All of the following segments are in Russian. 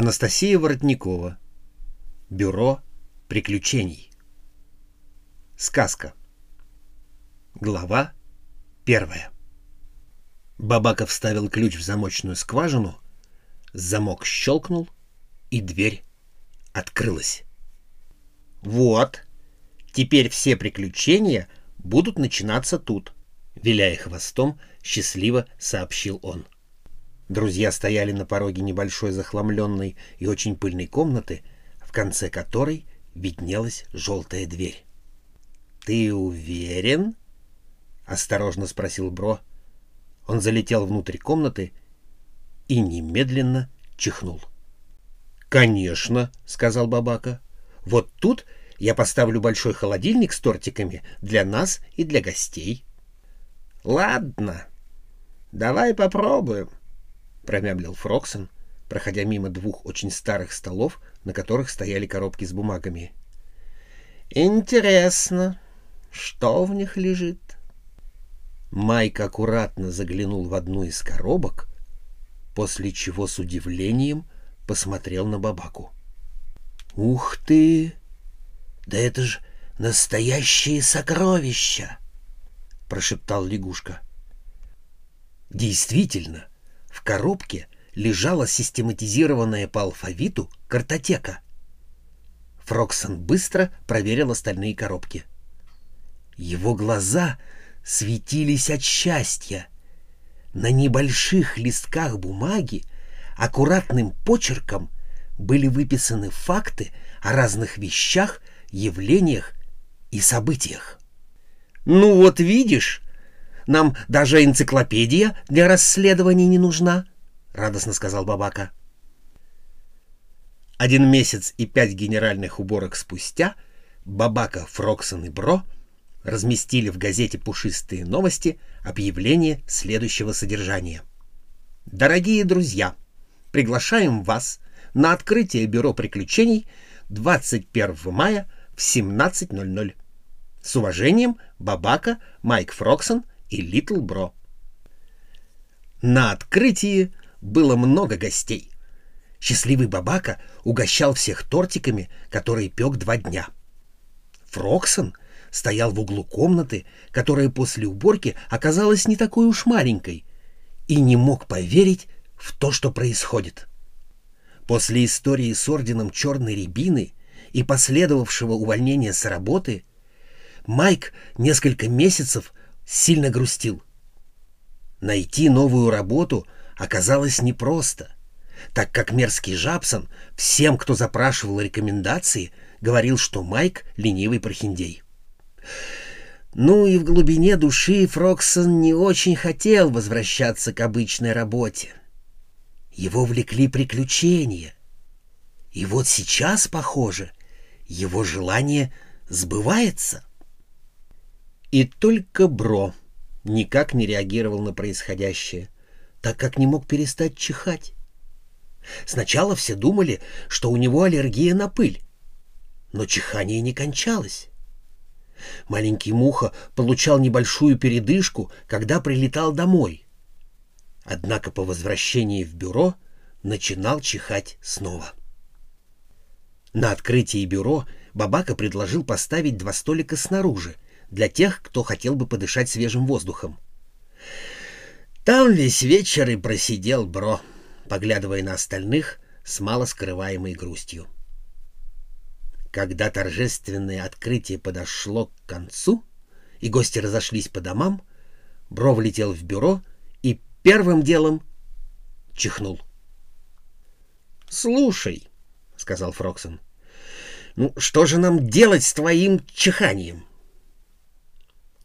Анастасия Воротникова. Бюро приключений. Сказка. Глава первая. Бабака вставил ключ в замочную скважину, замок щелкнул, и дверь открылась. «Вот, теперь все приключения будут начинаться тут», — виляя хвостом, счастливо сообщил он. Друзья стояли на пороге небольшой захламленной и очень пыльной комнаты, в конце которой виднелась желтая дверь. «Ты уверен?» — осторожно спросил Бро. Он залетел внутрь комнаты и немедленно чихнул. «Конечно», — сказал Бабака. «Вот тут я поставлю большой холодильник с тортиками для нас и для гостей». «Ладно, давай попробуем», — промямлил Фроксон, проходя мимо двух очень старых столов, на которых стояли коробки с бумагами. «Интересно, что в них лежит?» Майк аккуратно заглянул в одну из коробок, после чего с удивлением посмотрел на Бабаку. «Ух ты! Да это ж настоящие сокровища!» — прошептал лягушка. Действительно, в коробке лежала систематизированная по алфавиту картотека. Фроксон быстро проверил остальные коробки. Его глаза светились от счастья. На небольших листках бумаги аккуратным почерком были выписаны факты о разных вещах, явлениях и событиях. «Ну вот видишь, нам даже энциклопедия для расследований не нужна, — радостно сказал Бабака. Один месяц и пять генеральных уборок спустя Бабака, Фроксон и Бро разместили в газете «Пушистые новости» объявление следующего содержания. «Дорогие друзья, приглашаем вас на открытие Бюро приключений 21 мая в 17.00. С уважением, Бабака, Майк Фроксон и Литл Бро. На открытии было много гостей. Счастливый Бабака угощал всех тортиками, которые пек два дня. Фроксон стоял в углу комнаты, которая после уборки оказалась не такой уж маленькой, и не мог поверить в то, что происходит. После истории с орденом Черной Рябины и последовавшего увольнения с работы, Майк несколько месяцев сильно грустил. Найти новую работу оказалось непросто, так как мерзкий Жабсон всем, кто запрашивал рекомендации, говорил, что Майк — ленивый прохиндей. Ну и в глубине души Фроксон не очень хотел возвращаться к обычной работе. Его влекли приключения. И вот сейчас, похоже, его желание сбывается. И только Бро никак не реагировал на происходящее, так как не мог перестать чихать. Сначала все думали, что у него аллергия на пыль, но чихание не кончалось. Маленький Муха получал небольшую передышку, когда прилетал домой. Однако по возвращении в бюро начинал чихать снова. На открытии бюро Бабака предложил поставить два столика снаружи, для тех, кто хотел бы подышать свежим воздухом. Там весь вечер и просидел Бро, поглядывая на остальных с мало скрываемой грустью. Когда торжественное открытие подошло к концу, и гости разошлись по домам, Бро влетел в бюро и первым делом чихнул. «Слушай», — сказал Фроксон, — «ну что же нам делать с твоим чиханием?»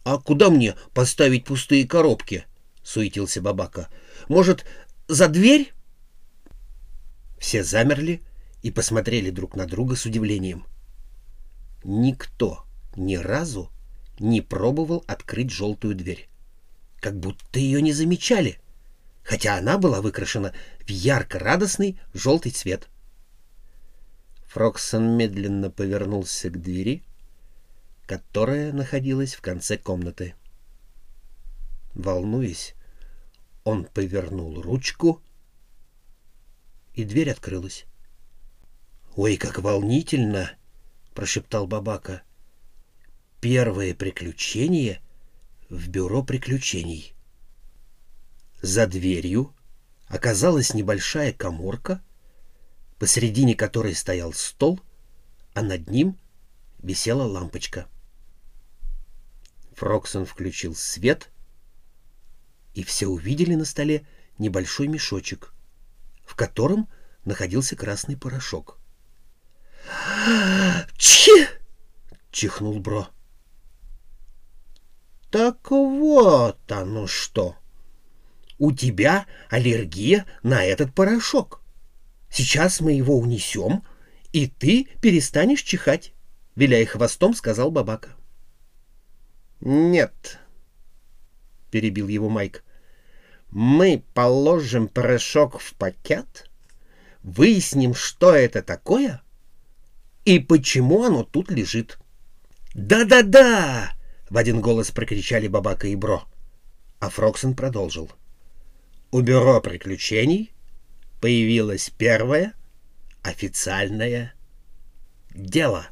«А куда мне поставить пустые коробки?» — суетился Бабака. «Может, за дверь?» Все замерли и посмотрели друг на друга с удивлением. Никто ни разу не пробовал открыть желтую дверь. Как будто ее не замечали, хотя она была выкрашена в ярко-радостный желтый цвет. Фроксон медленно повернулся к двери — которая находилась в конце комнаты. Волнуясь, он повернул ручку, и дверь открылась. «Ой, как волнительно!» — прошептал Бабака. «Первое приключение в бюро приключений». За дверью оказалась небольшая коморка, посредине которой стоял стол, а над ним висела лампочка. Фроксон включил свет, и все увидели на столе небольшой мешочек, в котором находился красный порошок. «Чи!» — чихнул Бро. «Так вот оно что!» у тебя аллергия на этот порошок. Сейчас мы его унесем, и ты перестанешь чихать, — виляя хвостом, сказал Бабака. — Нет, — перебил его Майк, — мы положим порошок в пакет, выясним, что это такое и почему оно тут лежит. «Да-да-да!» — в один голос прокричали Бабака и Бро. А Фроксон продолжил. — у бюро приключений появилось первое официальное дело.